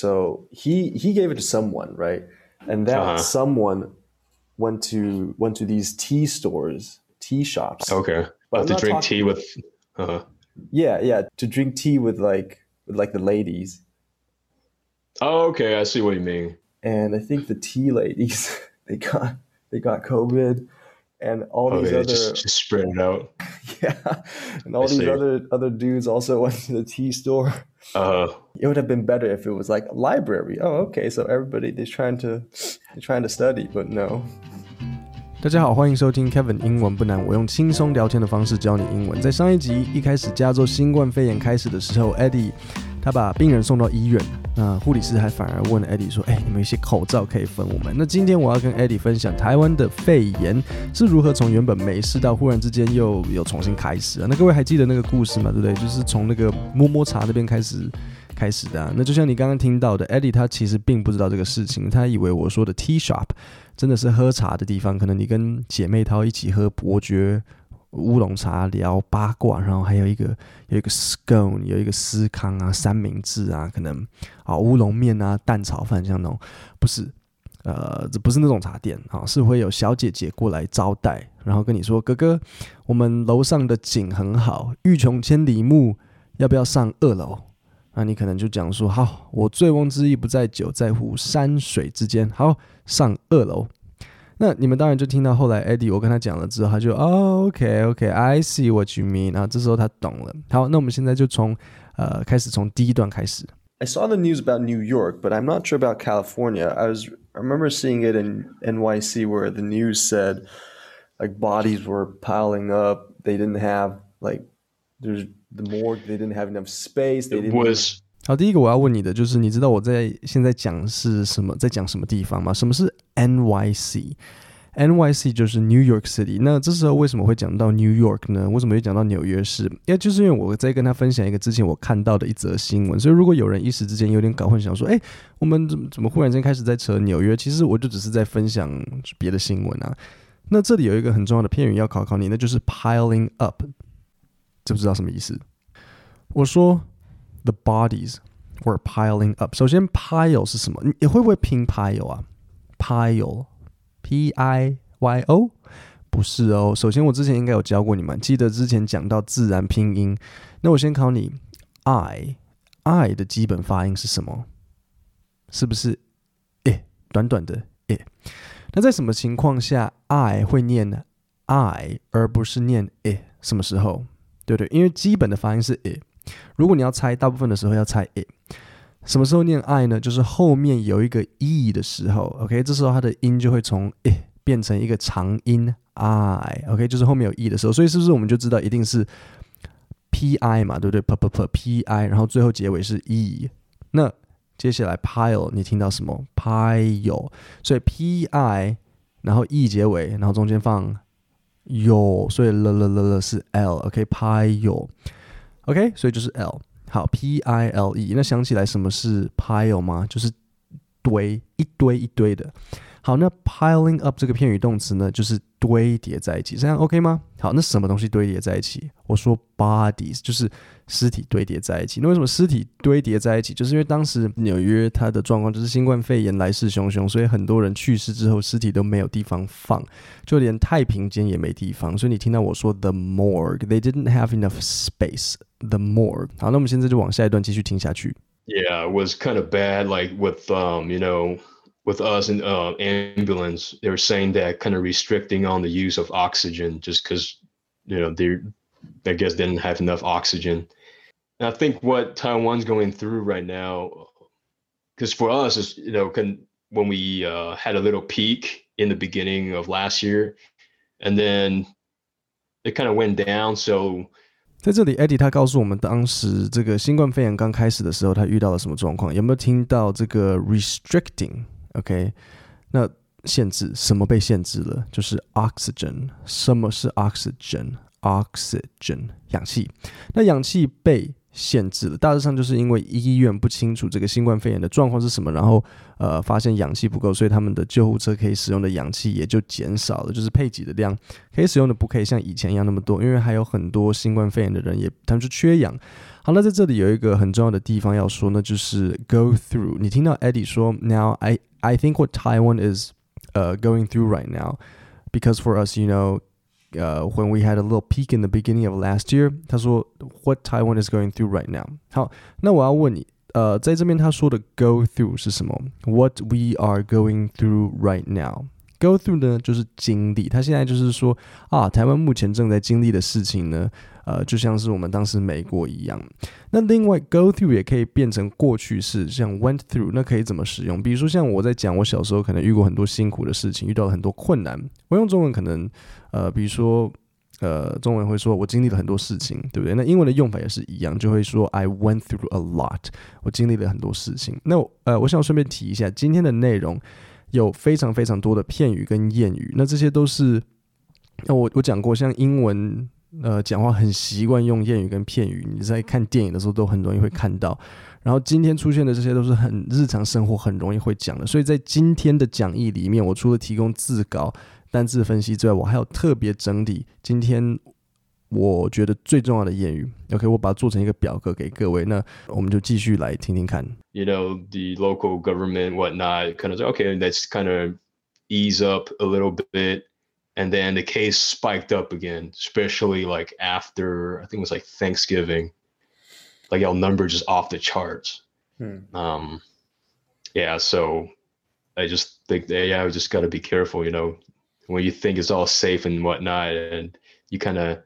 So he he gave it to someone, right? And that uh-huh. someone went to went to these tea stores, tea shops. Okay. To drink tea with uh-huh. Yeah, yeah, to drink tea with like with like the ladies. Oh, okay, I see what you mean. And I think the tea ladies they got they got COVID and all oh, these other just, just spread it out. yeah, and all I these see. other other dudes also went to the tea store. Uh, it would have been better if it was like a library. Oh, okay, so everybody they're trying to they're trying to study, but no. 大家好，欢迎收听 Kevin 英文不难。我用轻松聊天的方式教你英文。在上一集一开始，加州新冠肺炎开始的时候，Eddie 他把病人送到医院， 那护理师还反而问 Eddie 说：“哎，你们一些口罩可以分我们？”那今天我要跟 Eddie 分享台湾的肺炎是如何从原本没事到忽然之间又有重新开始啊？那各位还记得那个故事吗？对不对？就是从那个摸摸茶那边开始。开始的、啊，那就像你刚刚听到的，Eddie 他其实并不知道这个事情，他以为我说的 tea shop 真的是喝茶的地方，可能你跟姐妹淘一起喝伯爵乌龙茶聊八卦，然后还有一个有一个 scone，有一个司康啊三明治啊，可能啊乌龙面啊蛋炒饭像那种，不是，呃，这不是那种茶店啊，是会有小姐姐过来招待，然后跟你说，哥哥，我们楼上的景很好，欲穷千里目，要不要上二楼？那你可能就讲说，好，我醉翁之意不在酒，在乎山水之间。好，上二楼。那你们当然就听到后来，Eddie 我跟他讲了之后，他就哦，OK，OK，I see what you mean。然后这时候他懂了。好，那我们现在就从呃开始，从第一段开始。I saw the news about New York, but I'm not sure about California. I was I remember seeing it in NYC where the news said like bodies were piling up. They didn't have like there's The morgue, they didn't have enough space. They didn't. Was 好，第一个我要问你的就是，你知道我在现在讲是什么，在讲什么地方吗？什么是 NYC？NYC 就是 New York City。那这时候为什么会讲到 New York 呢？为什么会讲到纽约市？因为就是因为我在跟他分享一个之前我看到的一则新闻，所以如果有人一时之间有点搞混，想说，哎，我们怎么怎么忽然间开始在扯纽约？其实我就只是在分享别的新闻啊。那这里有一个很重要的片语要考考你，那就是 piling up。知不知道什么意思？我说 the bodies were piling up。首先，pile 是什么？你会不会拼 pile 啊？pile，p i y o，不是哦。首先，我之前应该有教过你们，记得之前讲到自然拼音。那我先考你，i，i 的基本发音是什么？是不是？诶，短短的诶。那在什么情况下 i 会念 i 而不是念诶？什么时候？对对，因为基本的发音是 i，如果你要猜，大部分的时候要猜 i。什么时候念 i 呢？就是后面有一个 e 的时候，OK，这时候它的音就会从 i 变成一个长音 i，OK，就是后面有 e 的时候，所以是不是我们就知道一定是 pi 嘛，对不对？p p p pi，然后最后结尾是 e。那接下来 pile，你听到什么？pile，所以 pi，然后 e 结尾，然后中间放。有，所以了了了了是 l，OK，pile，OK，所以就是 l，好，p i l e，那想起来什么是 pile 吗？就是堆，一堆一堆的。好，那 piling up 这个片语动词呢，就是堆叠在一起，这样 OK 吗？好，那什么东西堆叠在一起？我说 bodies 就是尸体堆叠在一起。那为什么尸体堆叠在一起？就是因为当时纽约它的状况就是新冠肺炎来势汹汹，所以很多人去世之后尸体都没有地方放，就连太平间也没地方。所以你听到我说 the morgue，they didn't have enough space。the morgue。好，那我们现在就往下一段继续听下去。Yeah, it was kind of bad, like with um, you know. with us in uh, ambulance, they were saying that kind of restricting on the use of oxygen just because, you know, they, I guess, didn't have enough oxygen. And I think what Taiwan's going through right now, because for us, is you know, can, when we uh, had a little peak in the beginning of last year, and then it kind of went down. So 在这里，Eddie 他告诉我们，当时这个新冠肺炎刚开始的时候，他遇到了什么状况？有没有听到这个 OK，那限制什么被限制了？就是 oxygen。什么是 oxygen？oxygen 氧气。那氧气被限制了。大致上就是因为医院不清楚这个新冠肺炎的状况是什么，然后呃发现氧气不够，所以他们的救护车可以使用的氧气也就减少了，就是配给的量可以使用的不可以像以前一样那么多，因为还有很多新冠肺炎的人也他们就缺氧。好，那在这里有一个很重要的地方要说呢，就是 go through。你听到 Eddie 说，Now I I think what Taiwan is uh going through right now, because for us, you know, uh when we had a little peak in the beginning of last year，他说 what Taiwan is going through right now。好，那我要问你，呃，在这边他说的 go through 是什么？What we are going through right now。 Go through 呢，就是经历。他现在就是说啊，台湾目前正在经历的事情呢，呃，就像是我们当时美国一样。那另外，go through 也可以变成过去式，像 went through，那可以怎么使用？比如说，像我在讲我小时候可能遇过很多辛苦的事情，遇到了很多困难，我用中文可能，呃，比如说，呃，中文会说我经历了很多事情，对不对？那英文的用法也是一样，就会说 I went through a lot，我经历了很多事情。那呃，我想顺便提一下今天的内容。有非常非常多的片语跟谚语，那这些都是，那我我讲过，像英文呃讲话很习惯用谚语跟片语，你在看电影的时候都很容易会看到。然后今天出现的这些都是很日常生活很容易会讲的，所以在今天的讲义里面，我除了提供字稿、单字分析之外，我还有特别整理今天。我觉得最重要的谚语，OK，我把它做成一个表格给各位，那我们就继续来听听看。You know, the local government, whatnot, kind of, okay, let's kind of ease up a little bit. And then the case spiked up again, especially like after, I think it was like Thanksgiving. Like our number just off the charts. Hmm. Um, yeah, so I just think that, yeah, we just got to be careful, you know, when you think it's all safe and whatnot, and you kind of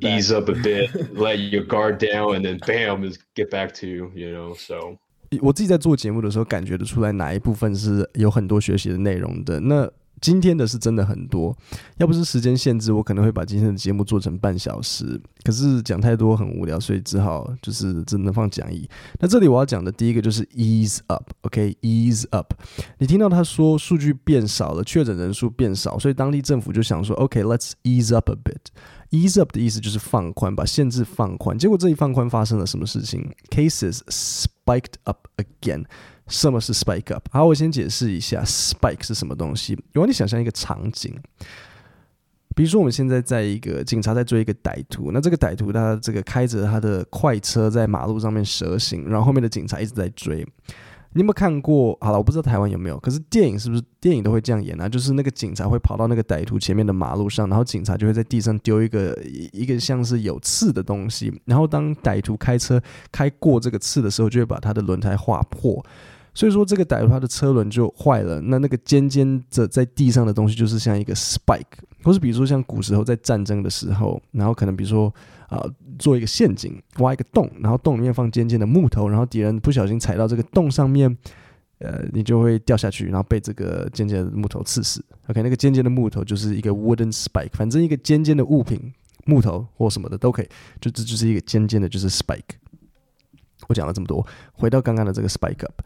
ease up a bit, let your guard down, and then bam, just get back to you, you know. So，我自己在做节目的时候，感觉得出来哪一部分是有很多学习的内容的。那 今天的是真的很多，要不是时间限制，我可能会把今天的节目做成半小时。可是讲太多很无聊，所以只好就是只能放讲义。那这里我要讲的第一个就是 ease up，OK，ease up。你听到他说数据变少了，确诊人数变少，所以当地政府就想说，OK，let's ease up a bit。ease up 的意思就是放宽，把限制放宽。结果这一放宽发生了什么事情？Cases spiked up again。什么是 spike up？好，我先解释一下 spike 是什么东西。如果你想象一个场景，比如说我们现在在一个警察在追一个歹徒，那这个歹徒他这个开着他的快车在马路上面蛇行，然后后面的警察一直在追。你有没有看过？好了，我不知道台湾有没有，可是电影是不是电影都会这样演啊？就是那个警察会跑到那个歹徒前面的马路上，然后警察就会在地上丢一个一个像是有刺的东西，然后当歹徒开车开过这个刺的时候，就会把他的轮胎划破。所以说，这个歹徒他的车轮就坏了。那那个尖尖的在地上的东西，就是像一个 spike，或是比如说像古时候在战争的时候，然后可能比如说啊、做一个陷阱，挖一个洞，然后洞里面放尖尖的木头，然后敌人不小心踩到这个洞上面，呃，你就会掉下去，然后被这个尖尖的木头刺死。OK，那个尖尖的木头就是一个 wooden spike，反正一个尖尖的物品，木头或什么的都可以，就这就是一个尖尖的，就是 spike。我讲了这么多，回到刚刚的这个 spike up。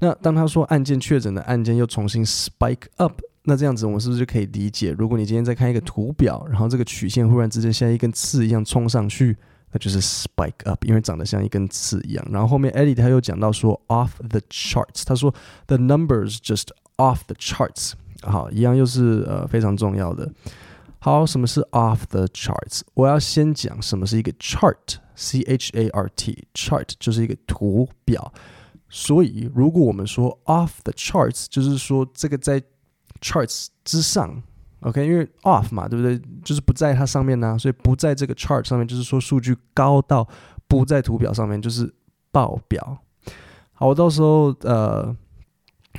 那当他说案件确诊的案件又重新 spike up，那这样子我们是不是就可以理解？如果你今天在看一个图表，然后这个曲线忽然之间像一根刺一样冲上去，那就是 spike up，因为长得像一根刺一样。然后后面 Eddie 他又讲到说 off the charts，他说 the numbers just off the charts，好，一样又是呃非常重要的。好，什么是 off the charts？我要先讲什么是一个 chart C H A R T chart 就是一个图表。所以，如果我们说 off the charts，就是说这个在 charts 之上，OK，因为 off 嘛，对不对？就是不在它上面呢、所以不在这个 chart 上面，就是说数据高到不在图表上面，就是爆表。好，我到时候呃，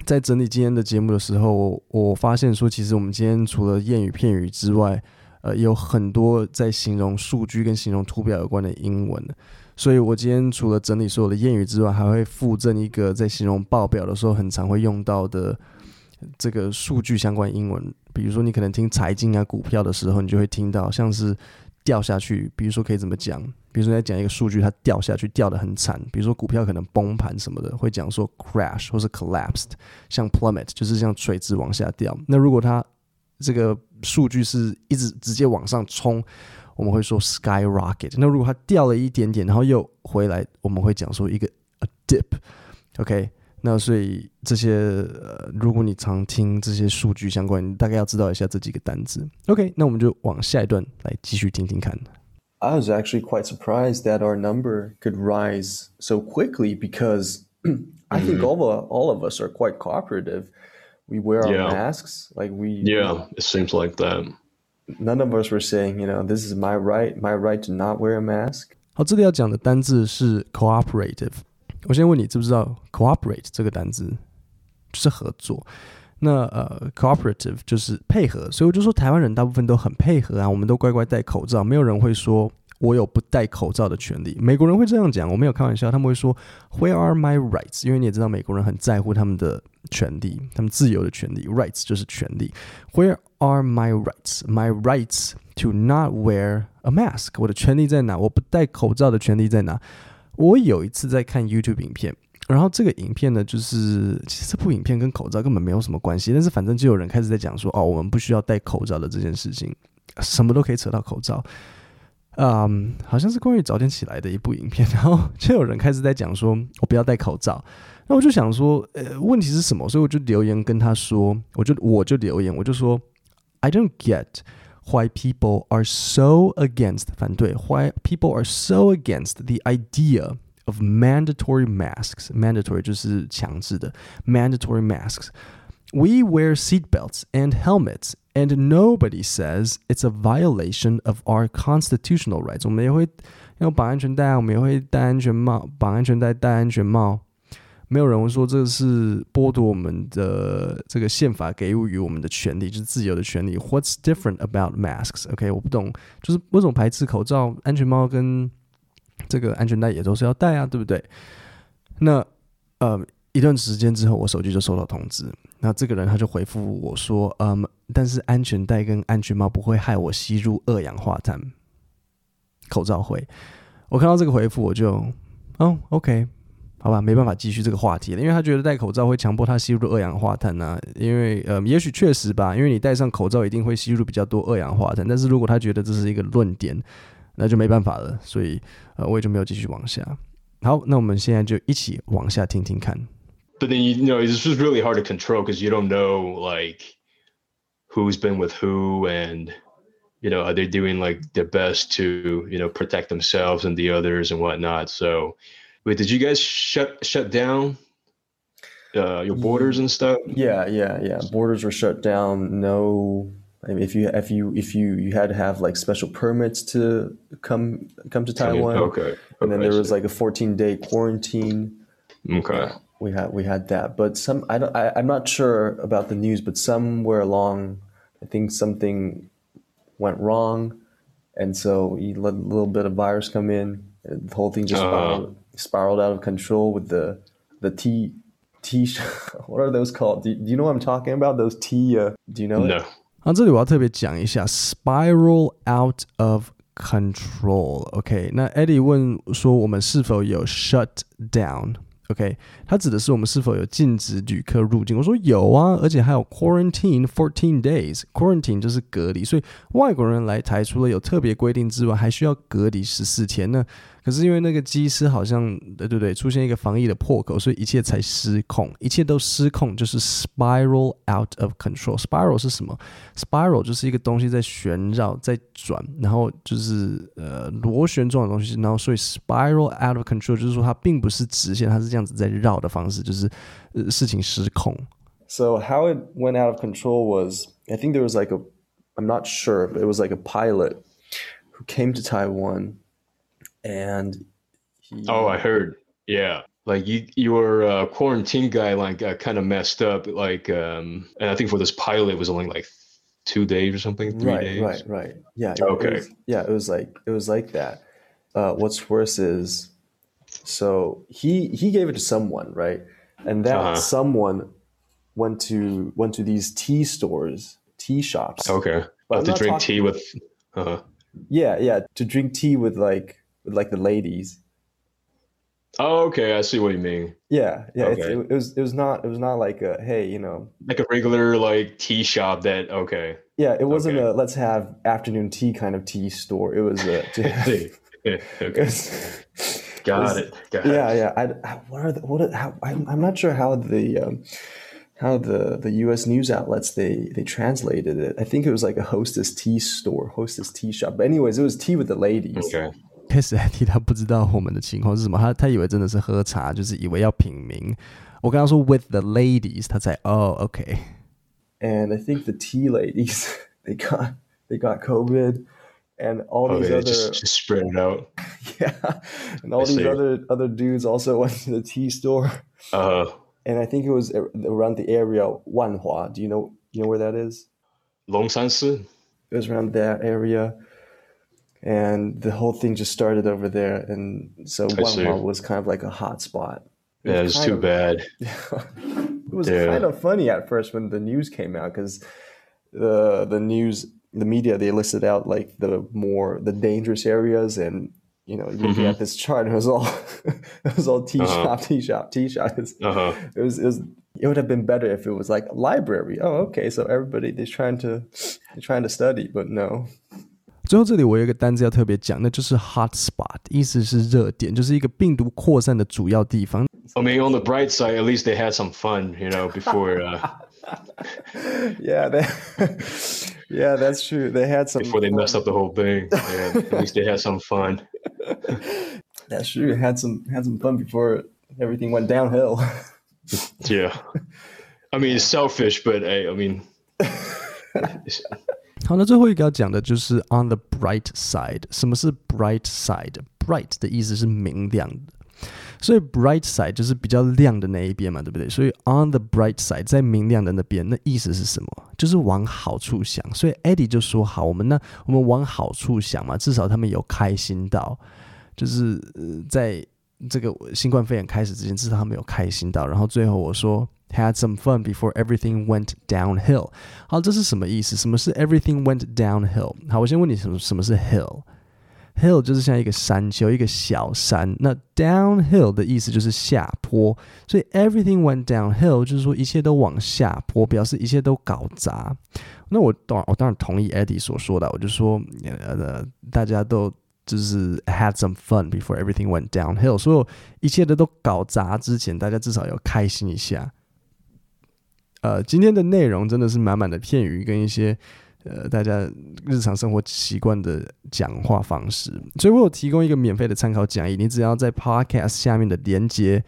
在整理今天的节目的时候，我发现说，其实我们今天除了谚语片语之外，呃，有很多在形容数据跟形容图表有关的英文。所以我今天除了整理所有的谚语之外，还会附赠一个在形容报表的时候很常会用到的这个数据相关英文。比如说，你可能听财经啊、股票的时候，你就会听到像是掉下去。比如说可以怎么讲？比如说在讲一个数据，它掉下去掉得很惨。比如说股票可能崩盘什么的，会讲说 crash 或是 collapsed，像 plummet 就是像垂直往下掉。那如果它这个数据是一直直接往上冲。我们会说 skyrocket。那如果它掉了一点点，然后又回来，我们会讲说一个 a dip。OK，那所以这些呃，如果你常听这些数据相关，你大概要知道一下这几个单字。OK，那我们就往下一段来继续听听看。I was actually quite surprised that our number could rise so quickly because I think all of, all of us are quite cooperative. We wear our Yeah. masks, like we. Yeah, it seems like that. None of us were saying, you know, this is my right, my right to not wear a mask. 好，这里要讲的单字是 cooperative。我先问你，知不知道 cooperate 这个单字就是合作？那呃，cooperative 就是配合，所以我就说台湾人大部分都很配合啊，我们都乖乖戴口罩，没有人会说 我有不戴口罩的权利。美国人会这样讲，我没有开玩笑，他们会说 Where are my rights？因为你也知道美国人很在乎他们的权利，他们自由的权利，rights 就是权利。Where are my rights? My rights to not wear a mask？我的权利在哪？我不戴口罩的权利在哪？我有一次在看 YouTube 影片。然后这个影片呢，就是其实这部影片跟口罩根本没有什么关系，但是反正就有人开始在讲说，哦，我们不需要戴口罩的这件事情，什么都可以扯到口罩，嗯，好像是关于早点起来的一部影片，然后就有人开始在讲说，我不要戴口罩，那我就想说，呃，问题是什么？所以我就留言跟他说，我就我就留言，我就说，I don't get why people are so against 反对，why people are so against the idea。Of mandatory masks, mandatory 就是强制的 mandatory masks. We wear seatbelts and helmets, and nobody says it's a violation of our constitutional rights. 我们也会要绑安全带，我们也会戴安全帽，绑安全带，戴安全帽。没有人会说这是剥夺我们的这个宪法给予我们的权利，就是自由的权利。What's different about masks? OK，我不懂，就是为什么排斥口罩、安全帽跟这个安全带也都是要戴啊，对不对？那呃，一段时间之后，我手机就收到通知。那这个人他就回复我说：“嗯， 但是安全带跟安全帽不会害我吸入二氧化碳，口罩会。”我看到这个回复，我就哦，OK，好吧，没办法继续这个话题了，因为他觉得戴口罩会强迫他吸入二氧化碳呢、因为呃，也许确实吧，因为你戴上口罩一定会吸入比较多二氧化碳。但是如果他觉得这是一个论点，那就没办法了，所以呃，我也就没有继续往下。好，那我们现在就一起往下听听看。But then you know it's just really hard to control because you don't know like who's been with who and you know are they doing like their best to you know protect themselves and the others and whatnot. So, wait, did you guys shut shut down uh, your borders and stuff? Yeah, yeah, yeah. Borders were shut down. No I mean, if you if you if you you had to have like special permits to come come to Taiwan. Okay. okay and then there was like a 14 day quarantine. Okay. Yeah, we had we had that, but some I don't I, I'm not sure about the news, but somewhere along, I think something went wrong, and so you let a little bit of virus come in. The whole thing just spiraled, uh, spiraled out of control with the the T T. What are those called? Do, do you know what I'm talking about? Those T. Uh, do you know? No. It? 那这里我要特别讲一下，spiral out of control。OK，那 Eddie 问说，我们是否有 shut OK，它指的是我们是否有禁止旅客入境。我说有啊，而且还有 quarantine fourteen days。quarantine 就是隔离，所以外国人来台除了有特别规定之外，还需要隔离十四天呢。可是因为那个机师好像对对对，出现一个防疫的破口，所以一切才失控，一切都失控，就是 spiral out of control。spiral 是什么？spiral 就是一个东西在旋绕，在转，然后就是呃螺旋状的东西，然后所以 spiral out of control 就是说它并不是直线，它是这样子在绕的方式，就是呃事情失控。So how it went out of control was, I think there was like a, I'm not sure, but it was like a pilot who came to Taiwan. and he, oh i heard. Yeah. Like you your uh, quarantine guy like got kind of messed up like um and i think for this pilot it was only like two days or something three right days. right right. Yeah okay. it was, yeah it was like it was like that. Uh what's worse is so he he gave it to someone right? And that uh-huh. someone went to went to these tea stores tea shops. Okay. But to drink talking, tea with Uh-huh. yeah yeah to drink tea with like with like the ladies. Oh, okay, I see what you mean. Yeah, yeah. Okay. It's, it, it was it was not it was not like a hey, you know. Like a regular like tea shop that okay. Yeah, it wasn't Okay. a let's have afternoon tea kind of tea store. It was a. Yeah, it okay. was- Got it. Got it. yeah, yeah. I, I what are the, what are, how, I'm, I'm not sure how the um, how the the U.S. news outlets they they translated it. I think it was like a hostess tea store, hostess tea shop. But anyways, it was tea with the ladies. Okay. 开始 Eddie 他不知道我们的情况是什么，他他以为真的是喝茶，就是以为要品茗。我跟他说 with the ladies，他才哦 OK。 And I think the tea ladies they got they got COVID, and all Oh these yeah, other just just spread it out. yeah, and all I these see. other other dudes also went to the tea store. Uh And I think it was ar- around the area Wanhua. Do you know you know where that is? Longsansi? It was around that area, and the whole thing just started over there. And so see. Was kind of like a hot spot. It Yeah, was it's kind too of- bad. it was kind of funny at first when the news came out because the the news the media they listed out like the more the dangerous areas and you know you looking Mhm. at this chart it was all it was all tea Uh-huh. shop tea shop tea shop It's- Uh-huh. it was it was it would have been better if it was like library oh okay so everybody they're trying to they're trying to study but no 最后这里我有一个单字要特别讲，那就是 hot spot，意思是热点，就是一个病毒扩散的主要地方。 I mean, on the bright side, at least they had some fun, you know, before uh, yeah they, yeah that's true they had some before they messed up the whole thing. Yeah, at least they had some fun. that's true had some had some fun before everything went downhill Yeah. I mean, it's selfish, but hey, I mean, 好，那最后一个要讲的就是 on the bright side。什么是 bright side？bright 的意思是明亮的，所以 bright side 就是比较亮的那一边嘛，对不对？所以 on the bright side 在明亮的那边，那意思是什么？就是往好处想。所以 Eddie 就说：“好，我们呢我们往好处想嘛，至少他们有开心到，就是、呃、在这个新冠肺炎开始之前，至少他没有开心到。然后最后我说。” Had some fun before everything went downhill。好，这是什么意思？什么是 everything went downhill？好，我先问你什么什么是 hill？hill 就是像一个山丘，一个小山。那 downhill 的意思就是下坡，所以 everything went downhill 就是说一切都往下坡，表示一切都搞砸。那我当然我当然同意 Eddie 所说的，我就说呃大家都就是 had some fun before everything went downhill，所有一切的都搞砸之前，大家至少要开心一下。呃，今天的内容真的是满满的片语跟一些呃大家日常生活习惯的讲话方式，所以我有提供一个免费的参考讲义，你只要在 Podcast 下面的连接，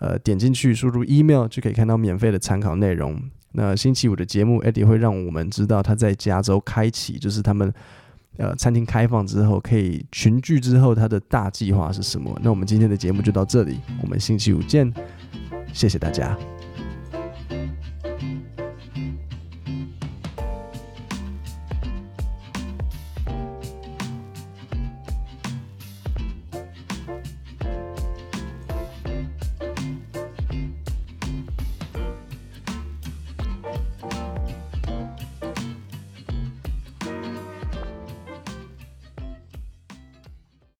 呃点进去输入 email 就可以看到免费的参考内容。那星期五的节目，Eddie 会让我们知道他在加州开启，就是他们呃餐厅开放之后可以群聚之后他的大计划是什么。那我们今天的节目就到这里，我们星期五见，谢谢大家。